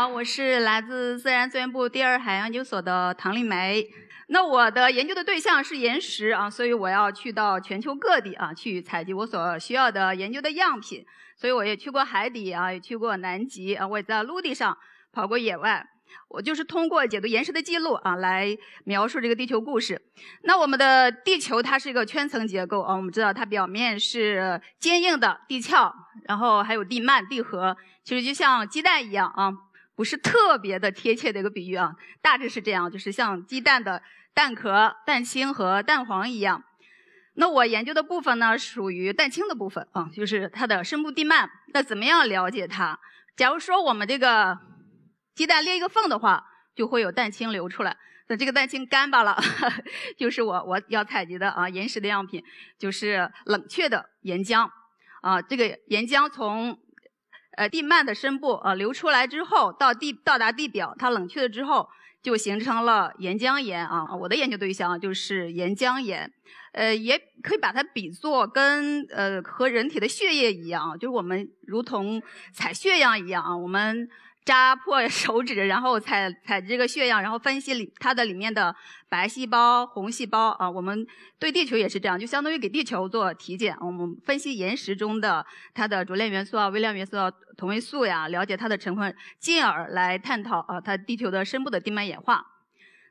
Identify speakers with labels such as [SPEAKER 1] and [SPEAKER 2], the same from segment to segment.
[SPEAKER 1] 好，我是来自自然资源部第二海洋研究所的唐丽梅。那我的研究的对象是岩石啊，所以我要去到全球各地啊去采集我所需要的研究的样品。所以我也去过海底啊，也去过南极啊，我也在陆地上跑过野外。我就是通过解读岩石的记录啊，来描述这个地球故事。那我们的地球它是一个圈层结构啊，我们知道它表面是坚硬的地壳，然后还有地幔、地核，其实就像鸡蛋一样啊，不是特别的贴切的一个比喻啊，大致是这样，就是像鸡蛋的蛋壳、蛋清和蛋黄一样。那我研究的部分呢，属于蛋清的部分啊，就是它的深部地幔。那怎么样了解它？假如说我们这个鸡蛋裂一个缝的话，就会有蛋清流出来。那这个蛋清干巴了，就是我我要采集的啊岩石的样品，就是冷却的岩浆啊。这个岩浆从呃地幔的深部呃流出来之后，到地到达地表，它冷却了之后，就形成了岩浆岩啊。我的研究对象就是岩浆岩，呃，也可以把它比作跟呃和人体的血液一样，就是我们如同采血样一样啊，我们。扎破手指，然后采采集这个血样，然后分析里它的里面的白细胞、红细胞啊。我们对地球也是这样，就相当于给地球做体检。我们分析岩石中的它的主链元素啊、微量元素啊、同位素呀，了解它的成分，进而来探讨啊它地球的深部的地幔演化。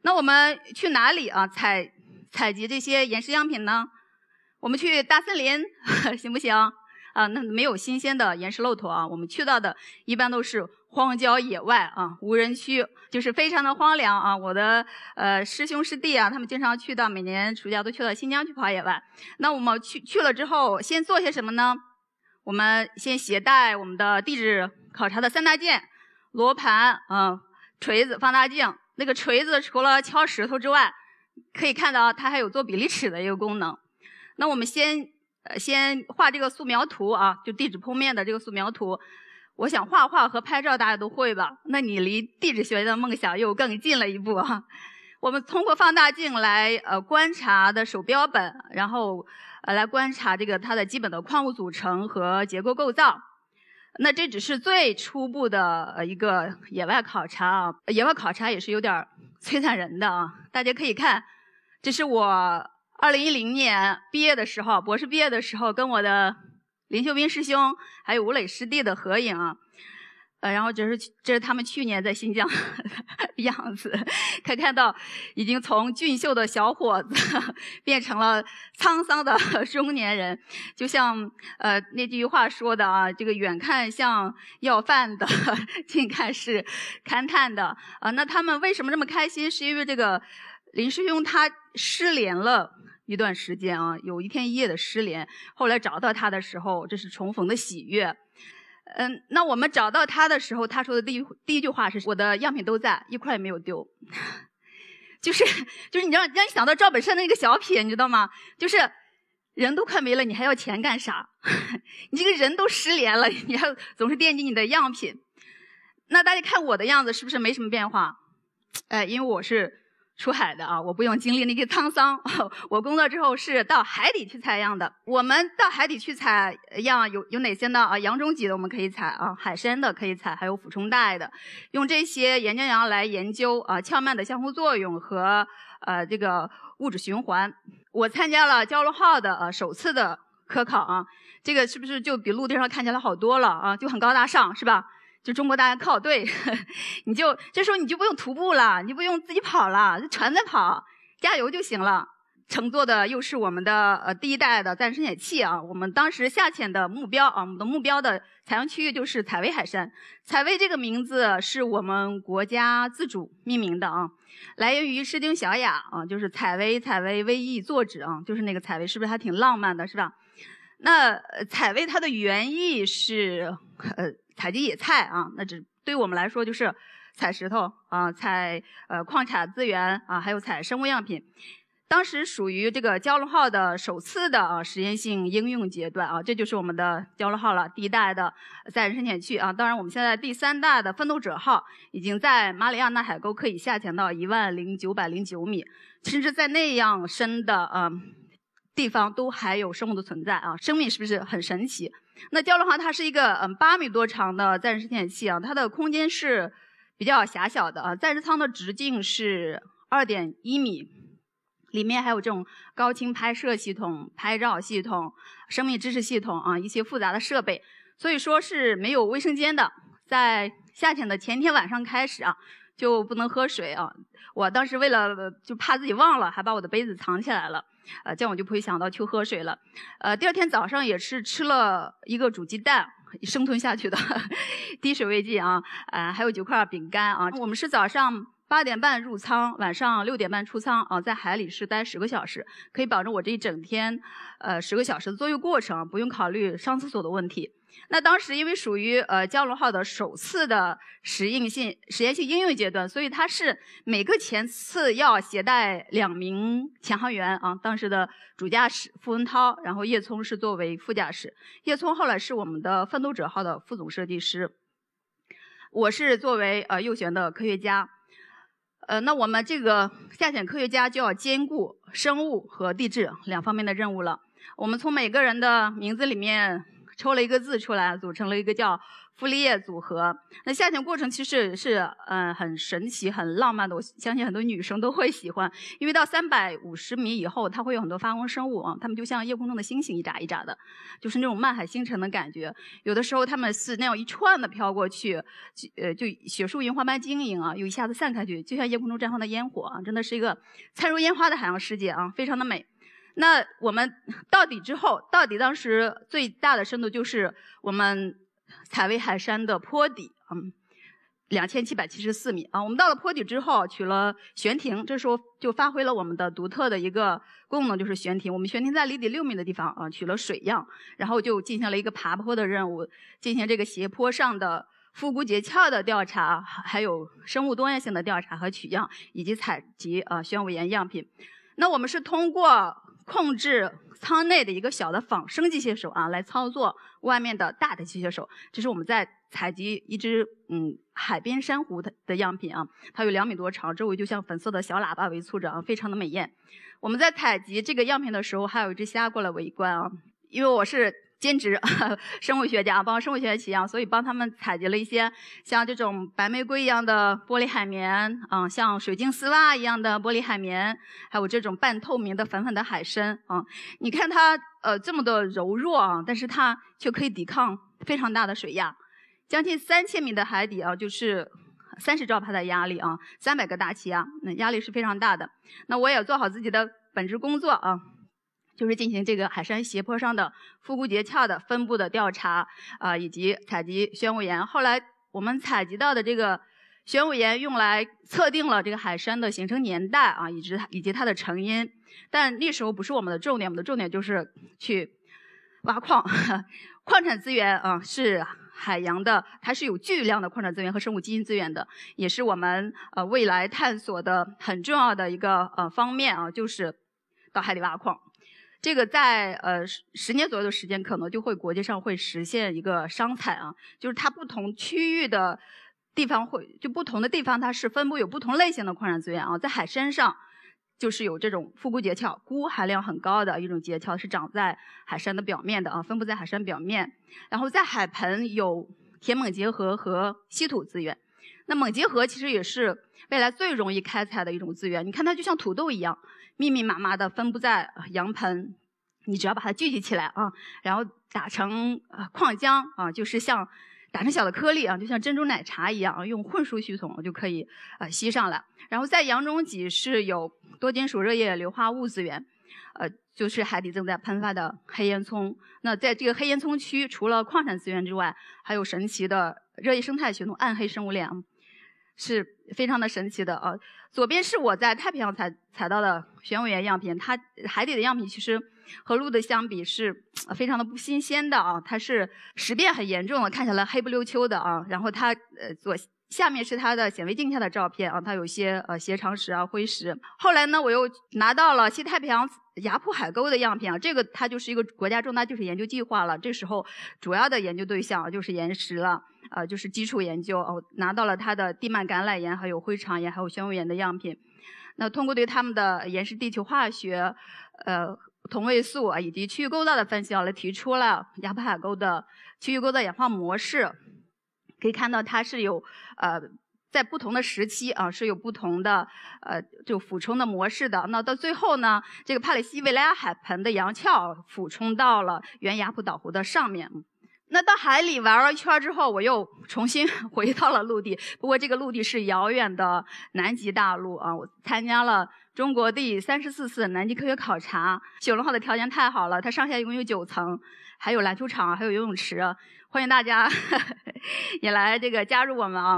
[SPEAKER 1] 那我们去哪里啊采采集这些岩石样品呢？我们去大森林 行不行？啊，那没有新鲜的岩石露头啊。我们去到的一般都是。荒郊野外啊，无人区，就是非常的荒凉啊。我的呃师兄师弟啊，他们经常去到，每年暑假都去到新疆去跑野外。那我们去去了之后，先做些什么呢？我们先携带我们的地质考察的三大件：罗盘啊、锤子、放大镜。那个锤子除了敲石头之外，可以看到它还有做比例尺的一个功能。那我们先呃先画这个素描图啊，就地质剖面的这个素描图。我想画画和拍照大家都会吧？那你离地质学的梦想又更近了一步哈。我们通过放大镜来呃观察的手标本，然后呃来观察这个它的基本的矿物组成和结构构造。那这只是最初步的呃一个野外考察啊，野外考察也是有点摧残人的啊。大家可以看，这是我二零一零年毕业的时候，博士毕业的时候跟我的。林秀斌师兄还有吴磊师弟的合影啊，呃，然后这是这是他们去年在新疆 的样子，可以看到已经从俊秀的小伙子变成了沧桑的 中年人，就像呃那句话说的啊，这个远看像要饭的，近看是勘探的啊。那他们为什么这么开心？是因为这个林师兄他失联了。一段时间啊，有一天一夜的失联，后来找到他的时候，这是重逢的喜悦。嗯，那我们找到他的时候，他说的第一第一句话是：“我的样品都在，一块也没有丢。”就是就是，你让让你想到赵本山的那个小品，你知道吗？就是人都快没了，你还要钱干啥？你这个人都失联了，你还总是惦记你的样品。那大家看我的样子是不是没什么变化？哎，因为我是。出海的啊，我不用经历那些沧桑。我工作之后是到海底去采样的。我们到海底去采样有有哪些呢？啊，洋中脊的我们可以采啊，海参的可以采，还有俯冲带的。用这些岩浆洋来研究啊壳幔的相互作用和呃这个物质循环。我参加了蛟龙号的呃首次的科考啊，这个是不是就比陆地上看起来好多了啊？就很高大上是吧？就中国大家靠队，你就这时候你就不用徒步了，你不用自己跑了，船在跑，加油就行了。乘坐的又是我们的呃第一代的自然深潜器啊。我们当时下潜的目标啊，我们的目标的采样区域就是采薇海山。采薇这个名字是我们国家自主命名的啊，来源于《诗经·小雅》啊，就是采薇，采薇，薇易作止啊，就是那个采薇，是不是还挺浪漫的，是吧？那采薇它的原意是呃。采集野菜啊，那只对我们来说就是采石头啊，采呃矿产资源啊，还有采生物样品。当时属于这个蛟龙号的首次的啊实验性应用阶段啊，这就是我们的蛟龙号了，第一代的载人深潜器啊。当然，我们现在第三代的奋斗者号已经在马里亚纳海沟可以下潜到一万零九百零九米，甚至在那样深的啊地方都还有生物的存在啊，生命是不是很神奇？那蛟龙号它是一个嗯八米多长的载人深潜器啊，它的空间是比较狭小的啊，在日舱的直径是二点一米，里面还有这种高清拍摄系统、拍照系统、生命知识系统啊，一些复杂的设备，所以说是没有卫生间的。在下潜的前天晚上开始啊，就不能喝水啊。我当时为了就怕自己忘了，还把我的杯子藏起来了。呃，这样我就不会想到去喝水了。呃，第二天早上也是吃了一个煮鸡蛋，生吞下去的，滴水未进啊。呃，还有几块饼干啊。我们是早上八点半入舱，晚上六点半出舱啊，在海里是待十个小时，可以保证我这一整天，呃，十个小时的作业过程，不用考虑上厕所的问题。那当时因为属于呃蛟龙号的首次的实验性实验性应用阶段，所以它是每个前次要携带两名潜航员啊。当时的主驾驶傅文涛，然后叶聪是作为副驾驶。叶聪后来是我们的奋斗者号的副总设计师，我是作为呃右舷的科学家。呃，那我们这个下潜科学家就要兼顾生物和地质两方面的任务了。我们从每个人的名字里面。抽了一个字出来，组成了一个叫“傅立叶”组合。那下潜过程其实是嗯很神奇、很浪漫的，我相信很多女生都会喜欢。因为到三百五十米以后，它会有很多发光生物啊，它们就像夜空中的星星一眨一眨的，就是那种漫海星辰的感觉。有的时候它们是那样一串的飘过去，呃，就雪树银花般晶莹啊，又一下子散开去，就像夜空中绽放的烟火啊，真的是一个灿如烟花的海洋世界啊，非常的美。那我们到底之后，到底当时最大的深度就是我们采薇海山的坡底，嗯，两千七百七十四米啊。我们到了坡底之后，取了悬停，这时候就发挥了我们的独特的一个功能，就是悬停。我们悬停在离底六米的地方啊，取了水样，然后就进行了一个爬坡的任务，进行这个斜坡上的腹股结壳的调查，还有生物多样性的调查和取样，以及采集啊玄武岩样品。那我们是通过。控制舱内的一个小的仿生机械手啊，来操作外面的大的机械手。这是我们在采集一只嗯海边珊瑚的的样品啊，它有两米多长，周围就像粉色的小喇叭围簇着啊，非常的美艳。我们在采集这个样品的时候，还有一只虾过来围观啊，因为我是。兼职 生物学家，帮生物学家起样，所以帮他们采集了一些像这种白玫瑰一样的玻璃海绵，嗯，像水晶丝袜一样的玻璃海绵，还有这种半透明的粉粉的海参，啊，你看它呃这么的柔弱啊，但是它却可以抵抗非常大的水压，将近三千米的海底啊，就是三十兆帕的压力啊，三百个大气压，那压力是非常大的。那我也做好自己的本职工作啊。就是进行这个海山斜坡上的腹股结壳的分布的调查啊，以及采集玄武岩。后来我们采集到的这个玄武岩用来测定了这个海山的形成年代啊，以及以及它的成因。但那时候不是我们的重点，我们的重点就是去挖矿。矿产资源啊是海洋的，它是有巨量的矿产资源和生物基因资源的，也是我们呃未来探索的很重要的一个呃方面啊，就是到海里挖矿。这个在呃十十年左右的时间，可能就会国际上会实现一个商采啊，就是它不同区域的地方会就不同的地方，它是分布有不同类型的矿产资源啊。在海参上，就是有这种腹股结壳，钴含量很高的一种结壳，是长在海山的表面的啊，分布在海山表面。然后在海盆有铁锰结合和稀土资源，那锰结核其实也是未来最容易开采的一种资源，你看它就像土豆一样。密密麻麻的分布在阳盆，你只要把它聚集起来啊，然后打成矿浆啊，就是像打成小的颗粒啊，就像珍珠奶茶一样，用混输系统就可以呃吸上来。然后在阳中脊是有多金属热液硫化物资源，呃，就是海底正在喷发的黑烟囱。那在这个黑烟囱区，除了矿产资源之外，还有神奇的热液生态系统、暗黑生物链。是非常的神奇的啊！左边是我在太平洋采采到的玄武岩样品，它海底的样品其实和陆的相比是非常的不新鲜的啊，它是石变很严重的，看起来黑不溜秋的啊。然后它呃左下面是它的显微镜下的照片啊，它有些呃斜长石啊灰石。后来呢，我又拿到了西太平洋雅浦海沟的样品啊，这个它就是一个国家重大技术研究计划了，这时候主要的研究对象就是岩石了。呃，就是基础研究哦，拿到了它的地幔橄榄岩、还有灰长岩、还有玄武岩的样品。那通过对它们的岩石地球化学、呃同位素啊以及区域构造的分析啊，来提出了雅浦海沟的区域构造演化模式。可以看到它是有呃在不同的时期啊，是有不同的呃，就俯冲的模式的。那到最后呢，这个帕里西维莱亚海盆的洋壳俯冲到了原雅普岛湖的上面。那到海里玩了一圈之后，我又重新 回到了陆地。不过这个陆地是遥远的南极大陆啊！我参加了中国第三十四次南极科学考察。九龙号的条件太好了，它上下一共有九层，还有篮球场，还有游泳池。欢迎大家 也来这个加入我们啊！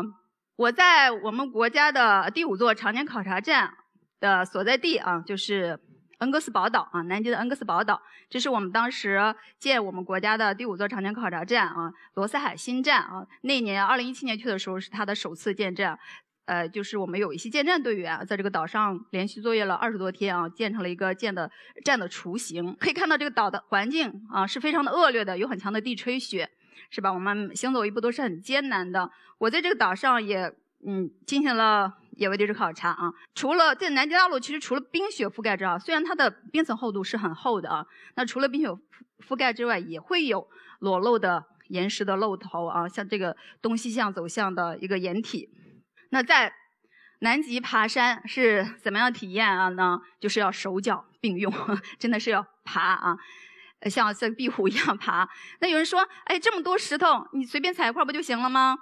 [SPEAKER 1] 我在我们国家的第五座常年考察站的所在地啊，就是恩格斯堡岛啊，南极的恩格斯堡岛。这是我们当时建我们国家的第五座常年考察站啊，罗斯海新站啊。那年二零一七年去的时候是它的首次建站，呃，就是我们有一些建站队员在这个岛上连续作业了二十多天啊，建成了一个建的站的雏形。可以看到这个岛的环境啊是非常的恶劣的，有很强的地吹雪。是吧？我们行走一步都是很艰难的。我在这个岛上也嗯进行了野外地质考察啊。除了在南极大陆，其实除了冰雪覆盖之外，虽然它的冰层厚度是很厚的啊，那除了冰雪覆盖之外，也会有裸露的岩石的露头啊，像这个东西向走向的一个岩体。那在南极爬山是怎么样体验啊？呢，就是要手脚并用，真的是要爬啊。像像壁虎一样爬，那有人说，哎，这么多石头，你随便踩一块不就行了吗？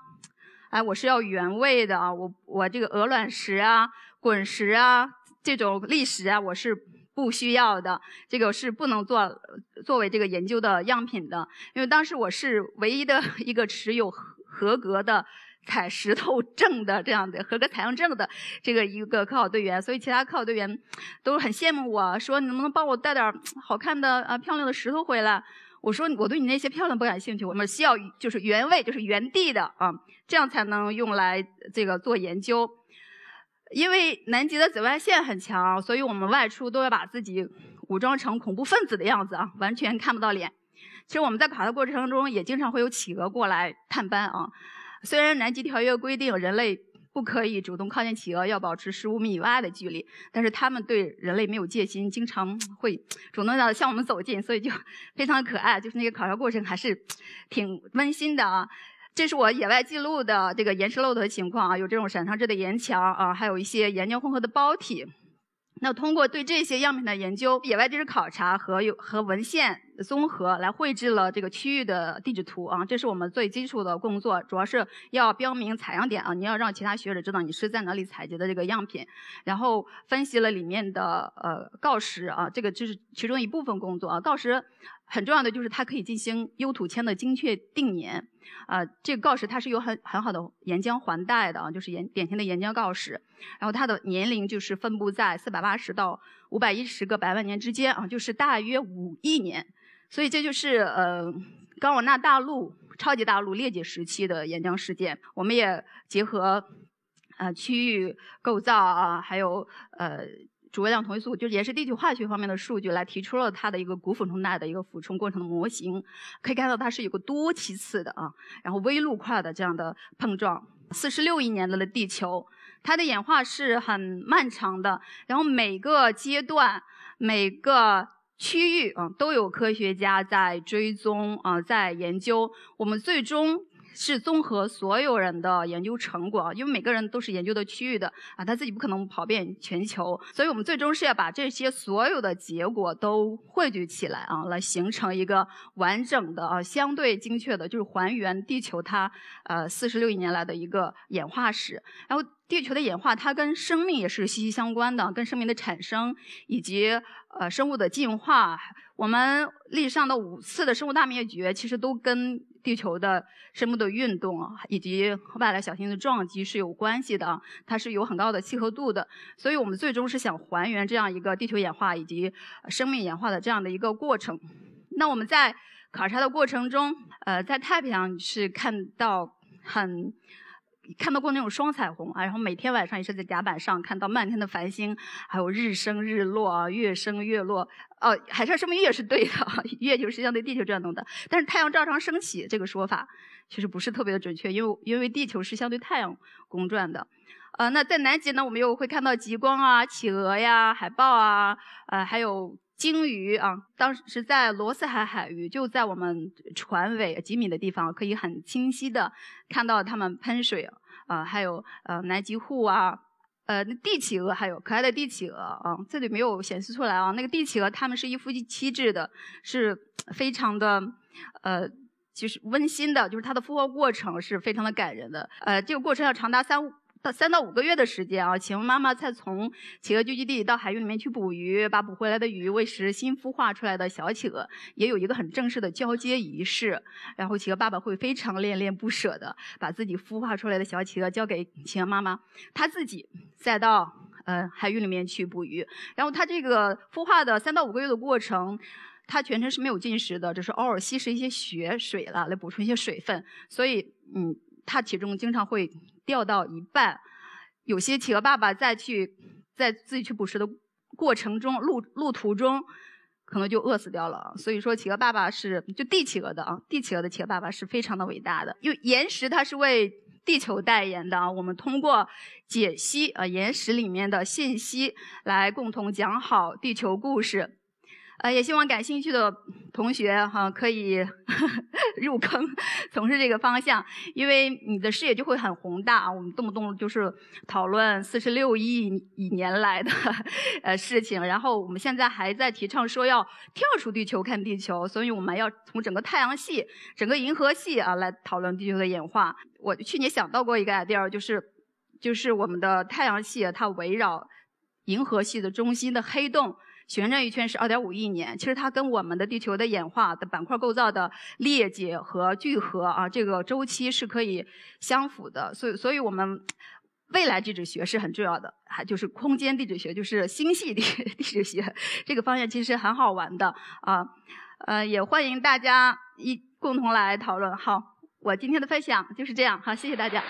[SPEAKER 1] 哎，我是要原味的啊，我我这个鹅卵石啊、滚石啊、这种砾石啊，我是不需要的，这个是不能做作为这个研究的样品的，因为当时我是唯一的 一个持有合格的。采石头证的这样的合格采样证的这个一个科考队员，所以其他科考队员都很羡慕我，说你能不能帮我带点好看的啊漂亮的石头回来？我说我对你那些漂亮不感兴趣，我们需要就是原位，就是原地的啊，这样才能用来这个做研究。因为南极的紫外线很强，所以我们外出都要把自己武装成恐怖分子的样子啊，完全看不到脸。其实我们在考察过程中也经常会有企鹅过来探班啊。虽然南极条约规定人类不可以主动靠近企鹅，要保持十五米以外的距离，但是他们对人类没有戒心，经常会主动的向我们走近，所以就 非常可爱。就是那个考察过程还是挺温馨的啊。这是我野外记录的这个岩石露头的情况啊，有这种闪长质的岩墙啊，还有一些岩浆混合的包体。那通过对这些样品的研究、野外地质考察和有和文献综合，来绘制了这个区域的地质图啊。这是我们最基础的工作，主要是要标明采样点啊，你要让其他学者知道你是在哪里采集的这个样品，然后分析了里面的呃锆石啊，这个就是其中一部分工作啊。锆石很重要的就是它可以进行优土铅的精确定年。啊，这个锆石它是有很很好的岩浆环带的啊，就是岩典型的岩浆锆石，然后它的年龄就是分布在四百八十到五百一十个百万年之间啊，就是大约五亿年，所以这就是呃冈瓦纳大陆超级大陆裂解时期的岩浆事件。我们也结合呃区域构造啊，还有呃。主微量同位素就也是地球化学方面的数据来提出了它的一个古俯冲带的一个俯冲过程的模型，可以看到它是有个多期次的啊，然后微陆块的这样的碰撞。四十六亿年的地球，它的演化是很漫长的，然后每个阶段、每个区域啊都有科学家在追踪啊，在研究。我们最终。是综合所有人的研究成果啊，因为每个人都是研究的区域的啊，他自己不可能跑遍全球，所以我们最终是要把这些所有的结果都汇聚起来啊，来形成一个完整的啊，相对精确的，就是还原地球它呃四十六亿年来的一个演化史。然后地球的演化它跟生命也是息息相关的，跟生命的产生以及呃生物的进化，我们历史上的五次的生物大灭绝其实都跟。地球的生物的运动，以及外来小行星的撞击是有关系的，它是有很高的契合度的。所以我们最终是想还原这样一个地球演化以及生命演化的这样的一个过程。那我们在考察的过程中，呃，在太平洋是看到很。看到过那种双彩虹啊，然后每天晚上也是在甲板上看到漫天的繁星，还有日升日落啊，月升月落。哦，海上生命月是对的，月就是相对地球转动的。但是太阳照常升起这个说法其实不是特别的准确，因为因为地球是相对太阳公转的。呃，那在南极呢，我们又会看到极光啊、企鹅呀、海豹啊，呃，还有。鲸鱼啊，当时在罗斯海海域，就在我们船尾几米的地方，可以很清晰的看到它们喷水啊，还有呃南极户啊，呃帝企鹅，还有可爱的帝企鹅啊，这里没有显示出来啊。那个帝企鹅它们是一夫一妻制的，是非常的呃。就是温馨的，就是它的孵化过程是非常的感人的。呃，这个过程要长达三到三到五个月的时间啊。企鹅妈妈才从企鹅聚集地到海域里面去捕鱼，把捕回来的鱼喂食新孵化出来的小企鹅，也有一个很正式的交接仪式。然后企鹅爸爸会非常恋恋不舍的把自己孵化出来的小企鹅交给企鹅妈妈，他自己再到呃海域里面去捕鱼。然后他这个孵化的三到五个月的过程。它全程是没有进食的，只是偶尔吸食一些血水了，来补充一些水分。所以，嗯，它体重经常会掉到一半。有些企鹅爸爸再去在自己去捕食的过程中，路路途中可能就饿死掉了。所以说，企鹅爸爸是就帝企鹅的啊，帝企鹅的企鹅爸爸是非常的伟大的。因为岩石它是为地球代言的啊，我们通过解析呃岩石里面的信息，来共同讲好地球故事。呃，也希望感兴趣的同学哈可以 入坑，从事这个方向，因为你的视野就会很宏大啊。我们动不动就是讨论四十六亿亿年来的呃事情，然后我们现在还在提倡说要跳出地球看地球，所以我们要从整个太阳系、整个银河系啊来讨论地球的演化。我去年想到过一个 idea，就是就是我们的太阳系它围绕银河系的中心的黑洞。旋转一圈是二点五亿年，其实它跟我们的地球的演化的板块构造的裂解和聚合啊，这个周期是可以相符的。所以，所以我们未来地质学是很重要的，还就是空间地质学，就是星系地 地质学这个方向其实很好玩的啊。呃，也欢迎大家一共同来讨论。好，我今天的分享就是这样。好，谢谢大家。